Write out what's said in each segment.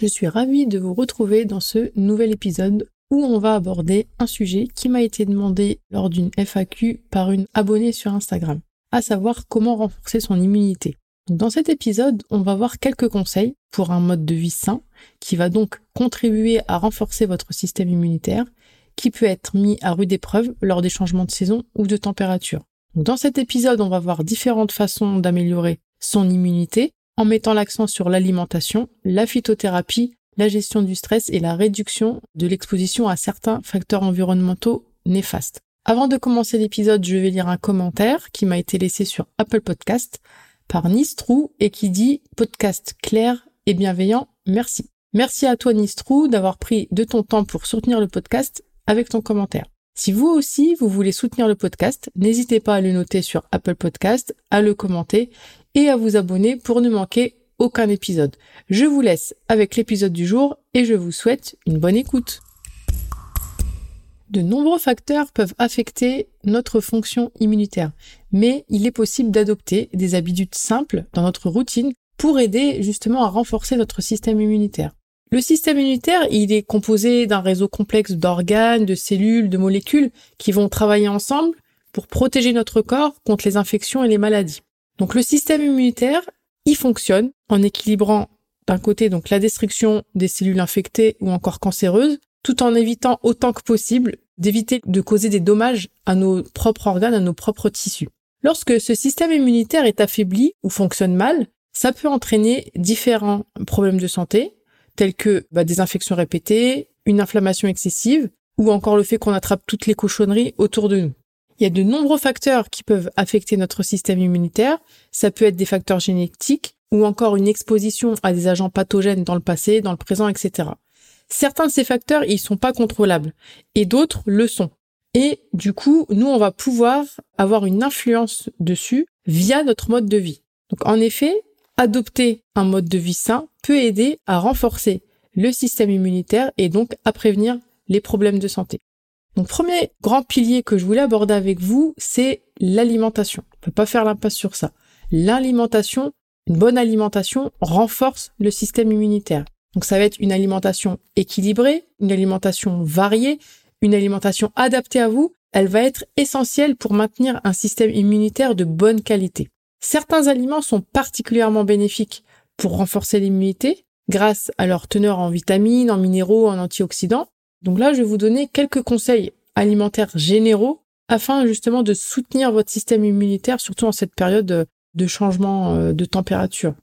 Je suis ravie de vous retrouver dans ce nouvel épisode où on va aborder un sujet qui m'a été demandé lors d'une FAQ par une abonnée sur Instagram, à savoir comment renforcer son immunité. Dans cet épisode, on va voir quelques conseils pour un mode de vie sain qui va donc contribuer à renforcer votre système immunitaire qui peut être mis à rude épreuve lors des changements de saison ou de température. Dans cet épisode, on va voir différentes façons d'améliorer son immunité en mettant l'accent sur l'alimentation, la phytothérapie, la gestion du stress et la réduction de l'exposition à certains facteurs environnementaux néfastes. Avant de commencer l'épisode, je vais lire un commentaire qui m'a été laissé sur Apple Podcast par Nistrou et qui dit podcast clair et bienveillant, merci. Merci à toi Nistrou d'avoir pris de ton temps pour soutenir le podcast avec ton commentaire. Si vous aussi, vous voulez soutenir le podcast, n'hésitez pas à le noter sur Apple Podcast, à le commenter et à vous abonner pour ne manquer aucun épisode. Je vous laisse avec l'épisode du jour et je vous souhaite une bonne écoute. De nombreux facteurs peuvent affecter notre fonction immunitaire, mais il est possible d'adopter des habitudes simples dans notre routine pour aider justement à renforcer notre système immunitaire. Le système immunitaire, il est composé d'un réseau complexe d'organes, de cellules, de molécules qui vont travailler ensemble pour protéger notre corps contre les infections et les maladies. Donc le système immunitaire, il fonctionne en équilibrant d'un côté donc la destruction des cellules infectées ou encore cancéreuses, tout en évitant autant que possible d'éviter de causer des dommages à nos propres organes, à nos propres tissus. Lorsque ce système immunitaire est affaibli ou fonctionne mal, ça peut entraîner différents problèmes de santé, tels que bah, des infections répétées, une inflammation excessive, ou encore le fait qu'on attrape toutes les cochonneries autour de nous. Il y a de nombreux facteurs qui peuvent affecter notre système immunitaire. Ça peut être des facteurs génétiques ou encore une exposition à des agents pathogènes dans le passé, dans le présent, etc. Certains de ces facteurs, ils sont pas contrôlables et d'autres le sont. Et du coup, nous, on va pouvoir avoir une influence dessus via notre mode de vie. Donc, en effet, adopter un mode de vie sain peut aider à renforcer le système immunitaire et donc à prévenir les problèmes de santé. Donc premier grand pilier que je voulais aborder avec vous, c'est l'alimentation. On peut pas faire l'impasse sur ça. L'alimentation, une bonne alimentation renforce le système immunitaire. Donc ça va être une alimentation équilibrée, une alimentation variée, une alimentation adaptée à vous. Elle va être essentielle pour maintenir un système immunitaire de bonne qualité. Certains aliments sont particulièrement bénéfiques pour renforcer l'immunité grâce à leur teneur en vitamines, en minéraux, en antioxydants. Donc là, je vais vous donner quelques conseils alimentaires généraux afin justement de soutenir votre système immunitaire, surtout en cette période de changement euh, de température.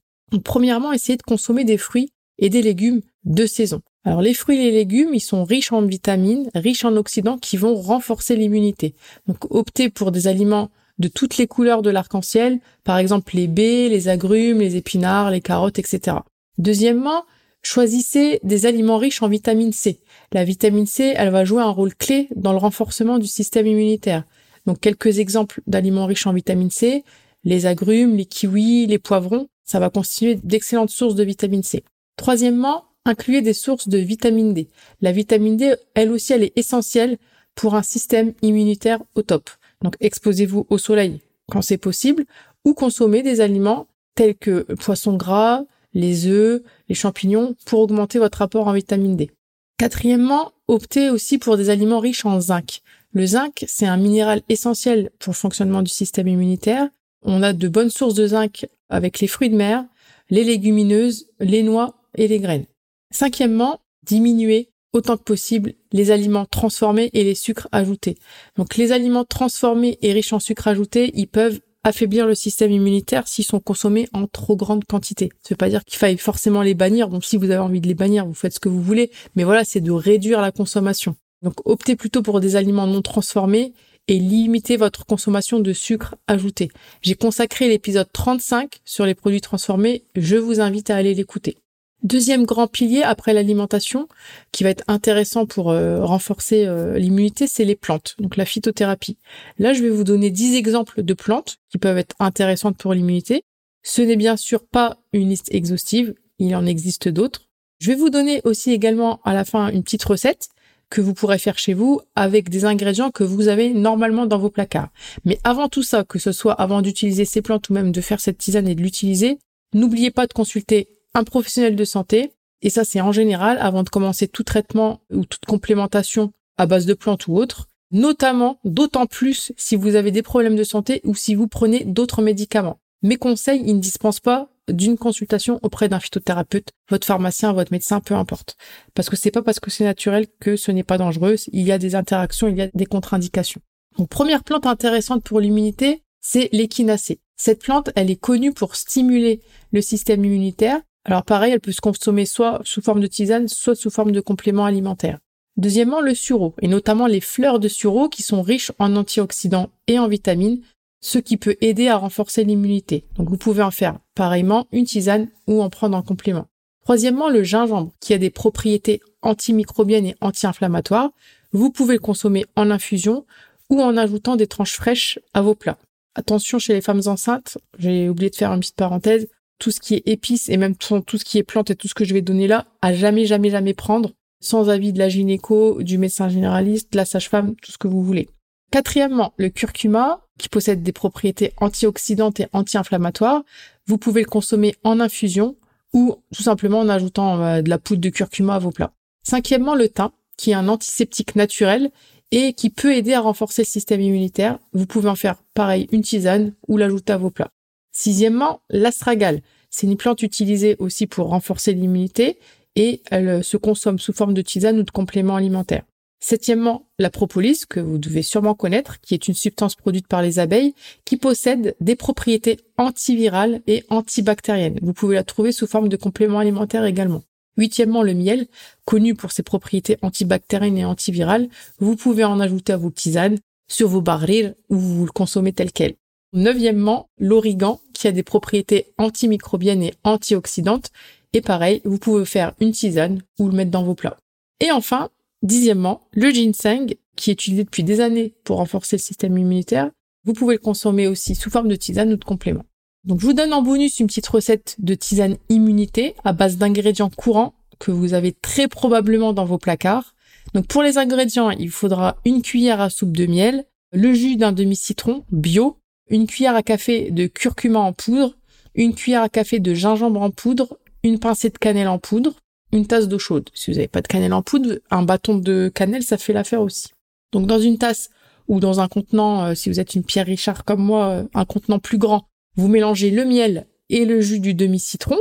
Premièrement, essayez de consommer des fruits et des légumes de saison. Alors les fruits et les légumes, ils sont riches en vitamines, riches en oxydants qui vont renforcer l'immunité. Donc optez pour des aliments de toutes les couleurs de l'arc-en-ciel, par exemple les baies, les agrumes, les épinards, les carottes, etc. Deuxièmement, choisissez des aliments riches en vitamine C. La vitamine C, elle va jouer un rôle clé dans le renforcement du système immunitaire. Donc quelques exemples d'aliments riches en vitamine C, les agrumes, les kiwis, les poivrons, ça va constituer d'excellentes sources de vitamine C. Troisièmement, incluez des sources de vitamine D. La vitamine D, elle aussi, elle est essentielle pour un système immunitaire au top. Donc exposez-vous au soleil quand c'est possible ou consommez des aliments tels que poisson gras, les œufs, les champignons pour augmenter votre apport en vitamine D. Quatrièmement, optez aussi pour des aliments riches en zinc. Le zinc, c'est un minéral essentiel pour le fonctionnement du système immunitaire. On a de bonnes sources de zinc avec les fruits de mer, les légumineuses, les noix et les graines. Cinquièmement, diminuez autant que possible les aliments transformés et les sucres ajoutés. Donc les aliments transformés et riches en sucres ajoutés, ils peuvent affaiblir le système immunitaire s'ils sont consommés en trop grande quantité. Ça veut pas dire qu'il faille forcément les bannir. Bon, si vous avez envie de les bannir, vous faites ce que vous voulez. Mais voilà, c'est de réduire la consommation. Donc, optez plutôt pour des aliments non transformés et limitez votre consommation de sucre ajouté. J'ai consacré l'épisode 35 sur les produits transformés. Je vous invite à aller l'écouter. Deuxième grand pilier après l'alimentation, qui va être intéressant pour euh, renforcer euh, l'immunité, c'est les plantes, donc la phytothérapie. Là, je vais vous donner 10 exemples de plantes qui peuvent être intéressantes pour l'immunité. Ce n'est bien sûr pas une liste exhaustive, il en existe d'autres. Je vais vous donner aussi également à la fin une petite recette que vous pourrez faire chez vous avec des ingrédients que vous avez normalement dans vos placards. Mais avant tout ça, que ce soit avant d'utiliser ces plantes ou même de faire cette tisane et de l'utiliser, n'oubliez pas de consulter un professionnel de santé, et ça c'est en général avant de commencer tout traitement ou toute complémentation à base de plantes ou autre, notamment d'autant plus si vous avez des problèmes de santé ou si vous prenez d'autres médicaments. Mes conseils, ils ne dispensent pas d'une consultation auprès d'un phytothérapeute, votre pharmacien, votre médecin, peu importe. Parce que c'est pas parce que c'est naturel que ce n'est pas dangereux. Il y a des interactions, il y a des contre-indications. Donc, première plante intéressante pour l'immunité, c'est l'échinacée. Cette plante, elle est connue pour stimuler le système immunitaire alors pareil, elle peut se consommer soit sous forme de tisane, soit sous forme de complément alimentaire. Deuxièmement, le sureau, et notamment les fleurs de sureau qui sont riches en antioxydants et en vitamines, ce qui peut aider à renforcer l'immunité. Donc vous pouvez en faire pareillement une tisane ou en prendre en complément. Troisièmement, le gingembre, qui a des propriétés antimicrobiennes et anti-inflammatoires. Vous pouvez le consommer en infusion ou en ajoutant des tranches fraîches à vos plats. Attention chez les femmes enceintes, j'ai oublié de faire une petite parenthèse, tout ce qui est épices et même tout ce qui est plantes et tout ce que je vais donner là, à jamais, jamais, jamais prendre sans avis de la gynéco, du médecin généraliste, de la sage-femme, tout ce que vous voulez. Quatrièmement, le curcuma, qui possède des propriétés antioxydantes et anti-inflammatoires. Vous pouvez le consommer en infusion ou tout simplement en ajoutant euh, de la poudre de curcuma à vos plats. Cinquièmement, le thym, qui est un antiseptique naturel et qui peut aider à renforcer le système immunitaire. Vous pouvez en faire pareil une tisane ou l'ajouter à vos plats. Sixièmement, l'astragale. C'est une plante utilisée aussi pour renforcer l'immunité et elle euh, se consomme sous forme de tisane ou de complément alimentaire. Septièmement, la propolis, que vous devez sûrement connaître, qui est une substance produite par les abeilles, qui possède des propriétés antivirales et antibactériennes. Vous pouvez la trouver sous forme de complément alimentaire également. Huitièmement, le miel, connu pour ses propriétés antibactériennes et antivirales. Vous pouvez en ajouter à vos tisanes, sur vos barils ou vous le consommez tel quel. Neuvièmement, l'origan, qui a des propriétés antimicrobiennes et antioxydantes. Et pareil, vous pouvez faire une tisane ou le mettre dans vos plats. Et enfin, dixièmement, le ginseng, qui est utilisé depuis des années pour renforcer le système immunitaire. Vous pouvez le consommer aussi sous forme de tisane ou de complément. Donc je vous donne en bonus une petite recette de tisane immunité à base d'ingrédients courants que vous avez très probablement dans vos placards. Donc pour les ingrédients, il faudra une cuillère à soupe de miel, le jus d'un demi-citron bio, une cuillère à café de curcuma en poudre, une cuillère à café de gingembre en poudre, une pincée de cannelle en poudre, une tasse d'eau chaude. Si vous n'avez pas de cannelle en poudre, un bâton de cannelle, ça fait l'affaire aussi. Donc dans une tasse ou dans un contenant, euh, si vous êtes une Pierre Richard comme moi, euh, un contenant plus grand, vous mélangez le miel et le jus du demi-citron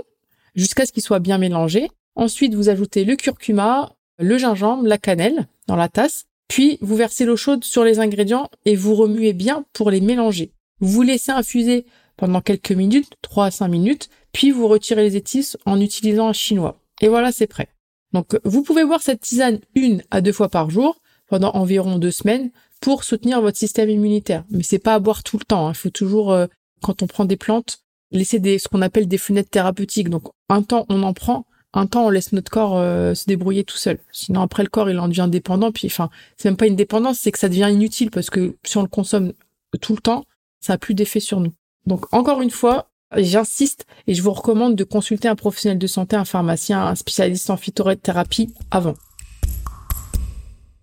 jusqu'à ce qu'il soit bien mélangé. Ensuite, vous ajoutez le curcuma, le gingembre, la cannelle dans la tasse, puis vous versez l'eau chaude sur les ingrédients et vous remuez bien pour les mélanger. Vous laissez infuser pendant quelques minutes, 3 à 5 minutes, puis vous retirez les épices en utilisant un chinois. Et voilà, c'est prêt. Donc, vous pouvez boire cette tisane une à deux fois par jour pendant environ deux semaines pour soutenir votre système immunitaire. Mais c'est pas à boire tout le temps. Hein. Il faut toujours, euh, quand on prend des plantes, laisser des, ce qu'on appelle des fenêtres thérapeutiques. Donc, un temps, on en prend, un temps, on laisse notre corps euh, se débrouiller tout seul. Sinon, après, le corps, il en devient dépendant. Puis, enfin, c'est même pas une dépendance, c'est que ça devient inutile parce que si on le consomme tout le temps, ça a plus d'effet sur nous. Donc encore une fois, j'insiste et je vous recommande de consulter un professionnel de santé, un pharmacien, un spécialiste en phytothérapie avant.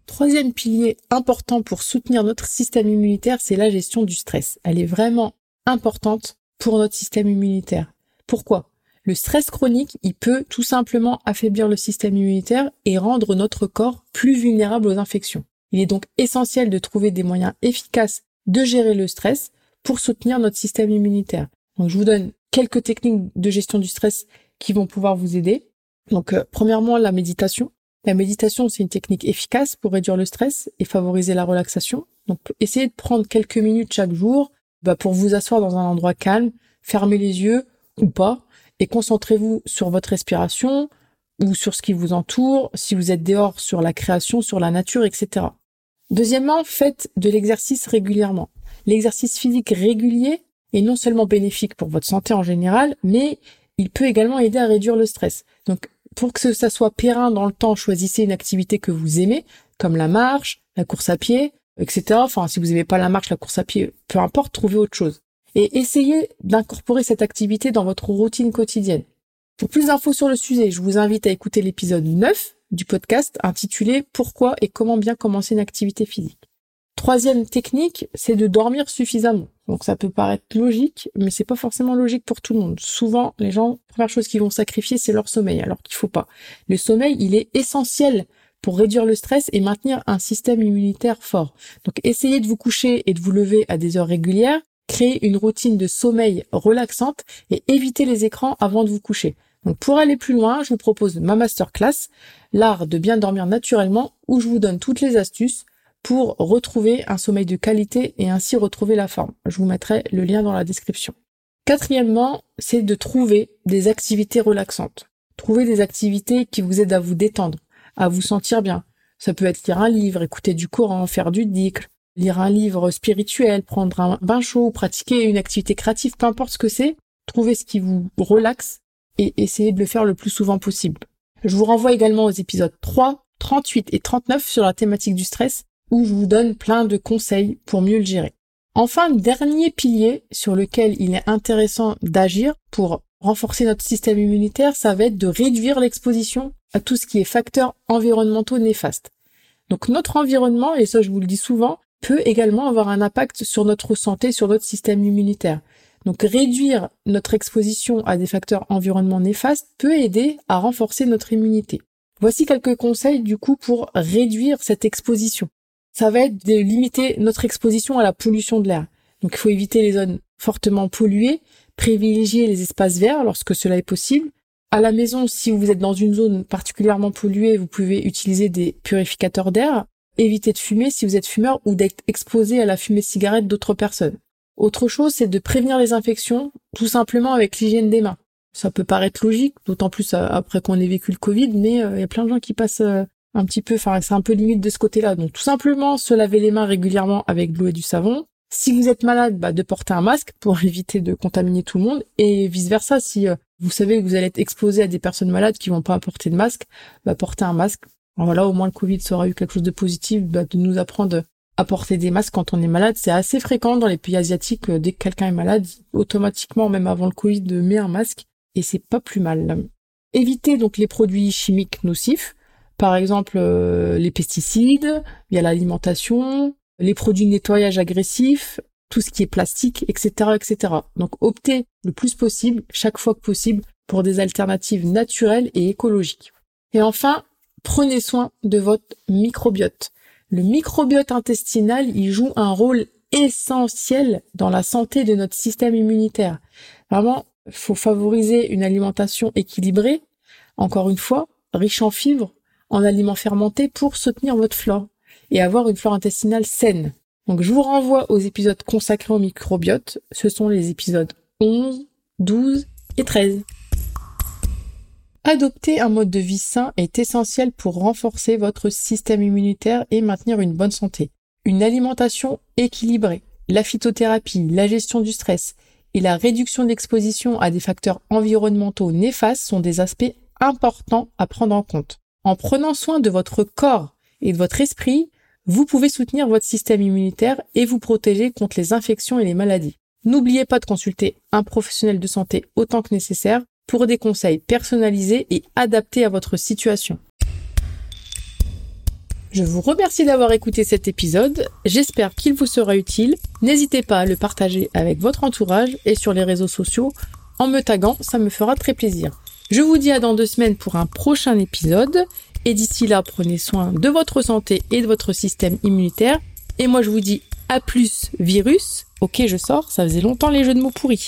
Troisième pilier important pour soutenir notre système immunitaire, c'est la gestion du stress. Elle est vraiment importante pour notre système immunitaire. Pourquoi? Le stress chronique, il peut tout simplement affaiblir le système immunitaire et rendre notre corps plus vulnérable aux infections. Il est donc essentiel de trouver des moyens efficaces de gérer le stress pour soutenir notre système immunitaire. Donc je vous donne quelques techniques de gestion du stress qui vont pouvoir vous aider. Donc euh, premièrement la méditation. La méditation c'est une technique efficace pour réduire le stress et favoriser la relaxation. Donc essayez de prendre quelques minutes chaque jour bah, pour vous asseoir dans un endroit calme, fermez les yeux ou pas et concentrez-vous sur votre respiration ou sur ce qui vous entoure, si vous êtes dehors sur la création, sur la nature, etc. Deuxièmement, faites de l'exercice régulièrement l'exercice physique régulier est non seulement bénéfique pour votre santé en général, mais il peut également aider à réduire le stress. Donc, pour que ça soit périn dans le temps, choisissez une activité que vous aimez, comme la marche, la course à pied, etc. Enfin, si vous n'aimez pas la marche, la course à pied, peu importe, trouvez autre chose. Et essayez d'incorporer cette activité dans votre routine quotidienne. Pour plus d'infos sur le sujet, je vous invite à écouter l'épisode 9 du podcast intitulé Pourquoi et comment bien commencer une activité physique. Troisième technique, c'est de dormir suffisamment. Donc ça peut paraître logique, mais c'est pas forcément logique pour tout le monde. Souvent, les gens, première chose qu'ils vont sacrifier, c'est leur sommeil, alors qu'il faut pas. Le sommeil, il est essentiel pour réduire le stress et maintenir un système immunitaire fort. Donc essayez de vous coucher et de vous lever à des heures régulières, créez une routine de sommeil relaxante et évitez les écrans avant de vous coucher. Donc pour aller plus loin, je vous propose ma masterclass, l'art de bien dormir naturellement, où je vous donne toutes les astuces pour retrouver un sommeil de qualité et ainsi retrouver la forme. Je vous mettrai le lien dans la description. Quatrièmement, c'est de trouver des activités relaxantes. Trouver des activités qui vous aident à vous détendre, à vous sentir bien. Ça peut être lire un livre, écouter du Coran, faire du dhikr, lire un livre spirituel, prendre un bain chaud, pratiquer une activité créative, peu importe ce que c'est. Trouvez ce qui vous relaxe et essayez de le faire le plus souvent possible. Je vous renvoie également aux épisodes 3, 38 et 39 sur la thématique du stress où je vous donne plein de conseils pour mieux le gérer. Enfin, dernier pilier sur lequel il est intéressant d'agir pour renforcer notre système immunitaire, ça va être de réduire l'exposition à tout ce qui est facteurs environnementaux néfastes. Donc notre environnement, et ça je vous le dis souvent, peut également avoir un impact sur notre santé, sur notre système immunitaire. Donc réduire notre exposition à des facteurs environnementaux néfastes peut aider à renforcer notre immunité. Voici quelques conseils du coup pour réduire cette exposition. Ça va être de limiter notre exposition à la pollution de l'air. Donc il faut éviter les zones fortement polluées, privilégier les espaces verts lorsque cela est possible. À la maison, si vous êtes dans une zone particulièrement polluée, vous pouvez utiliser des purificateurs d'air. Évitez de fumer si vous êtes fumeur ou d'être exposé à la fumée de cigarette d'autres personnes. Autre chose, c'est de prévenir les infections, tout simplement avec l'hygiène des mains. Ça peut paraître logique, d'autant plus euh, après qu'on ait vécu le Covid, mais euh, il y a plein de gens qui passent euh, un petit peu, enfin c'est un peu limite de ce côté-là. Donc tout simplement se laver les mains régulièrement avec de l'eau et du savon. Si vous êtes malade, bah, de porter un masque pour éviter de contaminer tout le monde et vice versa. Si vous savez que vous allez être exposé à des personnes malades qui vont pas apporter de masque, bah, portez un masque. voilà, au moins le Covid sera eu quelque chose de positif, bah, de nous apprendre à porter des masques quand on est malade. C'est assez fréquent dans les pays asiatiques. Euh, dès que quelqu'un est malade, automatiquement, même avant le Covid, met un masque et c'est pas plus mal. Évitez donc les produits chimiques nocifs, par exemple euh, les pesticides, via l'alimentation, les produits de nettoyage agressifs, tout ce qui est plastique, etc., etc. Donc optez le plus possible, chaque fois que possible, pour des alternatives naturelles et écologiques. Et enfin, prenez soin de votre microbiote. Le microbiote intestinal, il joue un rôle essentiel dans la santé de notre système immunitaire. Vraiment, il faut favoriser une alimentation équilibrée, encore une fois, riche en fibres, en aliments fermentés pour soutenir votre flore et avoir une flore intestinale saine. Donc je vous renvoie aux épisodes consacrés au microbiote. Ce sont les épisodes 11, 12 et 13. Adopter un mode de vie sain est essentiel pour renforcer votre système immunitaire et maintenir une bonne santé. Une alimentation équilibrée, la phytothérapie, la gestion du stress et la réduction d'exposition à des facteurs environnementaux néfastes sont des aspects importants à prendre en compte. En prenant soin de votre corps et de votre esprit, vous pouvez soutenir votre système immunitaire et vous protéger contre les infections et les maladies. N'oubliez pas de consulter un professionnel de santé autant que nécessaire pour des conseils personnalisés et adaptés à votre situation. Je vous remercie d'avoir écouté cet épisode, j'espère qu'il vous sera utile. N'hésitez pas à le partager avec votre entourage et sur les réseaux sociaux en me taguant, ça me fera très plaisir. Je vous dis à dans deux semaines pour un prochain épisode et d'ici là prenez soin de votre santé et de votre système immunitaire et moi je vous dis à plus virus. Ok je sors, ça faisait longtemps les jeux de mots pourris.